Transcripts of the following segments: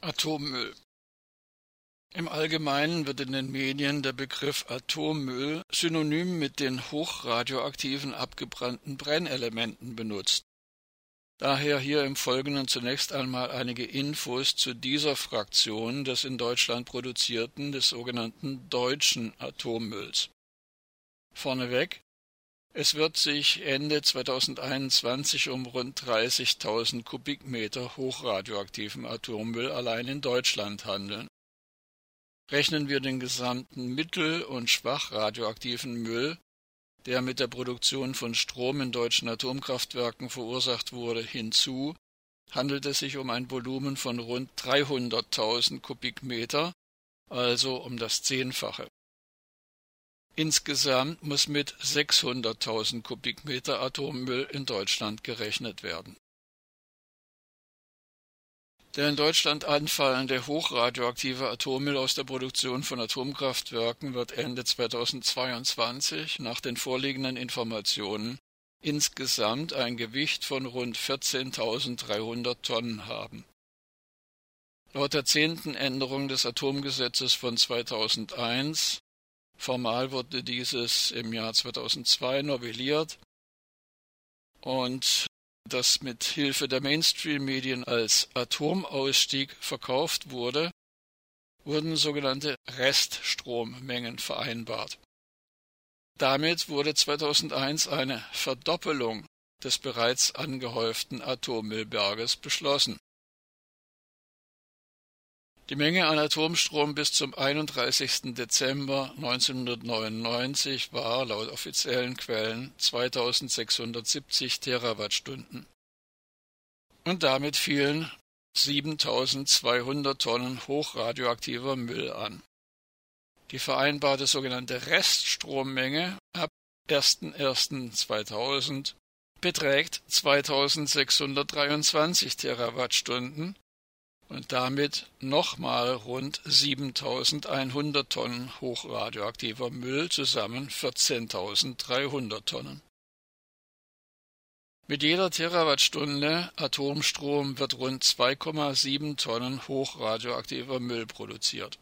Atommüll Im Allgemeinen wird in den Medien der Begriff Atommüll synonym mit den hochradioaktiven abgebrannten Brennelementen benutzt. Daher hier im Folgenden zunächst einmal einige Infos zu dieser Fraktion des in Deutschland produzierten, des sogenannten deutschen Atommülls. Vorneweg es wird sich Ende 2021 um rund 30.000 Kubikmeter hochradioaktiven Atommüll allein in Deutschland handeln. Rechnen wir den gesamten mittel- und schwach radioaktiven Müll, der mit der Produktion von Strom in deutschen Atomkraftwerken verursacht wurde, hinzu, handelt es sich um ein Volumen von rund 300.000 Kubikmeter, also um das Zehnfache. Insgesamt muss mit 600.000 Kubikmeter Atommüll in Deutschland gerechnet werden. Der in Deutschland anfallende hochradioaktive Atommüll aus der Produktion von Atomkraftwerken wird Ende 2022 nach den vorliegenden Informationen insgesamt ein Gewicht von rund 14.300 Tonnen haben. Laut der zehnten Änderung des Atomgesetzes von 2001 Formal wurde dieses im Jahr 2002 novelliert und das mit Hilfe der Mainstream-Medien als Atomausstieg verkauft wurde, wurden sogenannte Reststrommengen vereinbart. Damit wurde 2001 eine Verdoppelung des bereits angehäuften Atommüllberges beschlossen. Die Menge an Atomstrom bis zum 31. Dezember 1999 war laut offiziellen Quellen 2670 Terawattstunden. Und damit fielen 7200 Tonnen hochradioaktiver Müll an. Die vereinbarte sogenannte Reststrommenge ab 01.01.2000 beträgt 2623 Terawattstunden und damit nochmal rund 7100 Tonnen hochradioaktiver Müll, zusammen 14.300 Tonnen. Mit jeder Terawattstunde Atomstrom wird rund 2,7 Tonnen hochradioaktiver Müll produziert.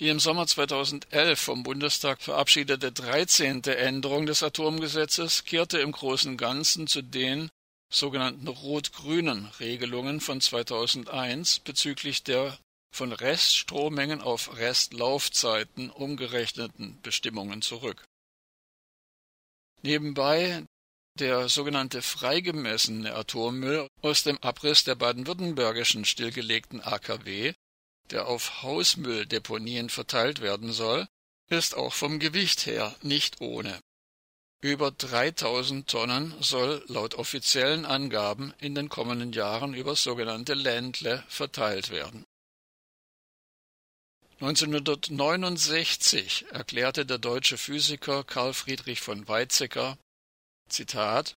Die im Sommer 2011 vom Bundestag verabschiedete 13. Änderung des Atomgesetzes kehrte im Großen und Ganzen zu den sogenannten rot-grünen Regelungen von 2001 bezüglich der von Reststrohmengen auf Restlaufzeiten umgerechneten Bestimmungen zurück. Nebenbei der sogenannte freigemessene Atommüll aus dem Abriss der baden-württembergischen stillgelegten AKW, der auf Hausmülldeponien verteilt werden soll, ist auch vom Gewicht her nicht ohne über 3000 Tonnen soll laut offiziellen Angaben in den kommenden Jahren über sogenannte Ländle verteilt werden. 1969 erklärte der deutsche Physiker Carl Friedrich von Weizsäcker Zitat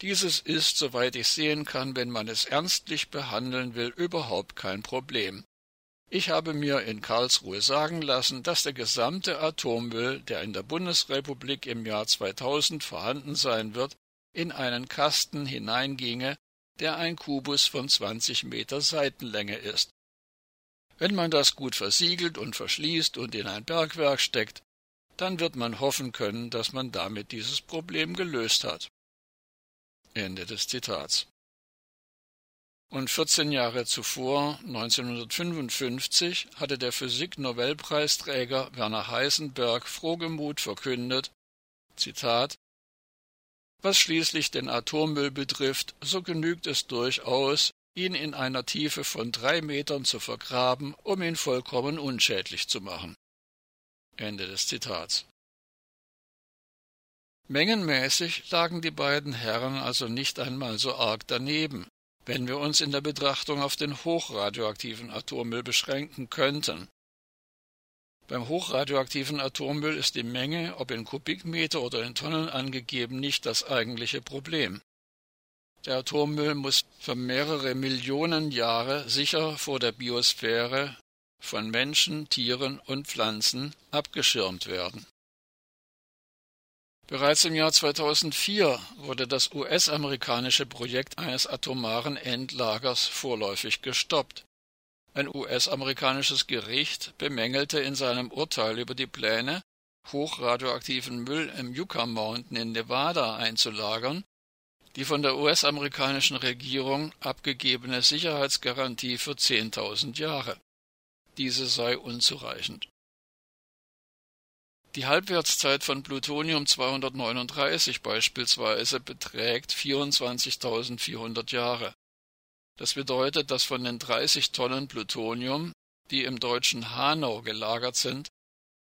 Dieses ist, soweit ich sehen kann, wenn man es ernstlich behandeln will, überhaupt kein Problem. Ich habe mir in Karlsruhe sagen lassen, dass der gesamte Atommüll, der in der Bundesrepublik im Jahr 2000 vorhanden sein wird, in einen Kasten hineinginge, der ein Kubus von 20 Meter Seitenlänge ist. Wenn man das gut versiegelt und verschließt und in ein Bergwerk steckt, dann wird man hoffen können, dass man damit dieses Problem gelöst hat. Ende des Zitats und 14 Jahre zuvor, 1955, hatte der Physik-Nobelpreisträger Werner Heisenberg frohgemut verkündet, Zitat, was schließlich den Atommüll betrifft, so genügt es durchaus, ihn in einer Tiefe von drei Metern zu vergraben, um ihn vollkommen unschädlich zu machen. Ende des Zitats. Mengenmäßig lagen die beiden Herren also nicht einmal so arg daneben, wenn wir uns in der Betrachtung auf den hochradioaktiven Atommüll beschränken könnten. Beim hochradioaktiven Atommüll ist die Menge, ob in Kubikmeter oder in Tonnen angegeben, nicht das eigentliche Problem. Der Atommüll muss für mehrere Millionen Jahre sicher vor der Biosphäre von Menschen, Tieren und Pflanzen abgeschirmt werden. Bereits im Jahr 2004 wurde das US-amerikanische Projekt eines atomaren Endlagers vorläufig gestoppt. Ein US-amerikanisches Gericht bemängelte in seinem Urteil über die Pläne, hochradioaktiven Müll im Yucca Mountain in Nevada einzulagern, die von der US-amerikanischen Regierung abgegebene Sicherheitsgarantie für 10.000 Jahre. Diese sei unzureichend. Die Halbwertszeit von Plutonium 239 beispielsweise beträgt 24.400 Jahre. Das bedeutet, dass von den 30 Tonnen Plutonium, die im deutschen Hanau gelagert sind,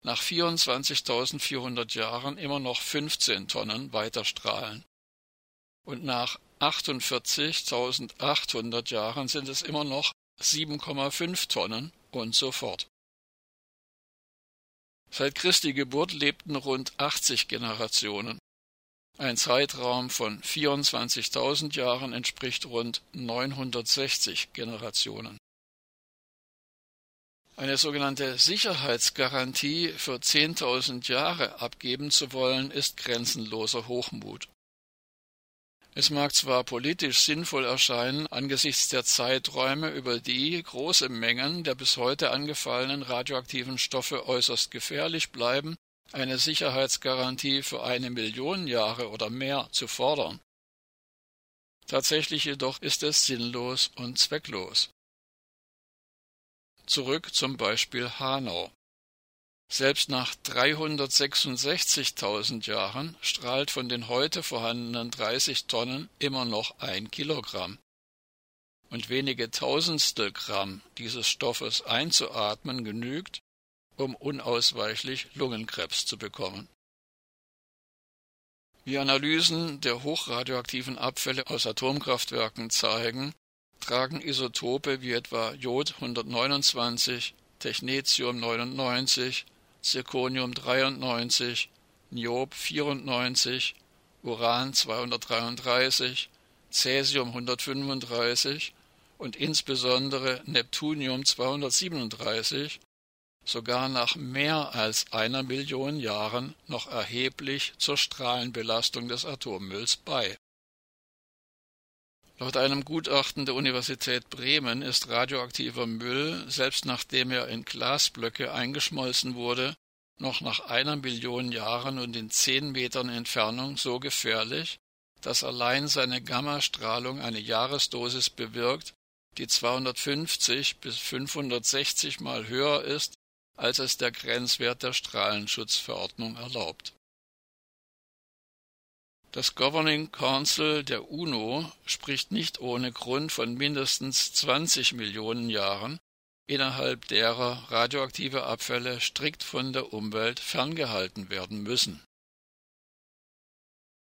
nach 24.400 Jahren immer noch 15 Tonnen weiterstrahlen. Und nach 48.800 Jahren sind es immer noch 7,5 Tonnen und so fort. Seit Christi Geburt lebten rund 80 Generationen. Ein Zeitraum von 24.000 Jahren entspricht rund 960 Generationen. Eine sogenannte Sicherheitsgarantie für 10.000 Jahre abgeben zu wollen, ist grenzenloser Hochmut. Es mag zwar politisch sinnvoll erscheinen, angesichts der Zeiträume, über die große Mengen der bis heute angefallenen radioaktiven Stoffe äußerst gefährlich bleiben, eine Sicherheitsgarantie für eine Million Jahre oder mehr zu fordern. Tatsächlich jedoch ist es sinnlos und zwecklos. Zurück zum Beispiel Hanau. Selbst nach 366.000 Jahren strahlt von den heute vorhandenen 30 Tonnen immer noch ein Kilogramm. Und wenige Tausendstel Gramm dieses Stoffes einzuatmen genügt, um unausweichlich Lungenkrebs zu bekommen. Wie Analysen der hochradioaktiven Abfälle aus Atomkraftwerken zeigen, tragen Isotope wie etwa Jod 129, Technetium 99, Zirconium 93, Niob 94, Uran 233, Cäsium 135 und insbesondere Neptunium 237 sogar nach mehr als einer Million Jahren noch erheblich zur Strahlenbelastung des Atommülls bei Laut einem Gutachten der Universität Bremen ist radioaktiver Müll, selbst nachdem er in Glasblöcke eingeschmolzen wurde, noch nach einer Million Jahren und in zehn Metern Entfernung so gefährlich, dass allein seine Gammastrahlung eine Jahresdosis bewirkt, die 250 bis 560 Mal höher ist, als es der Grenzwert der Strahlenschutzverordnung erlaubt das Governing Council der UNO spricht nicht ohne Grund von mindestens 20 Millionen Jahren, innerhalb derer radioaktive Abfälle strikt von der Umwelt ferngehalten werden müssen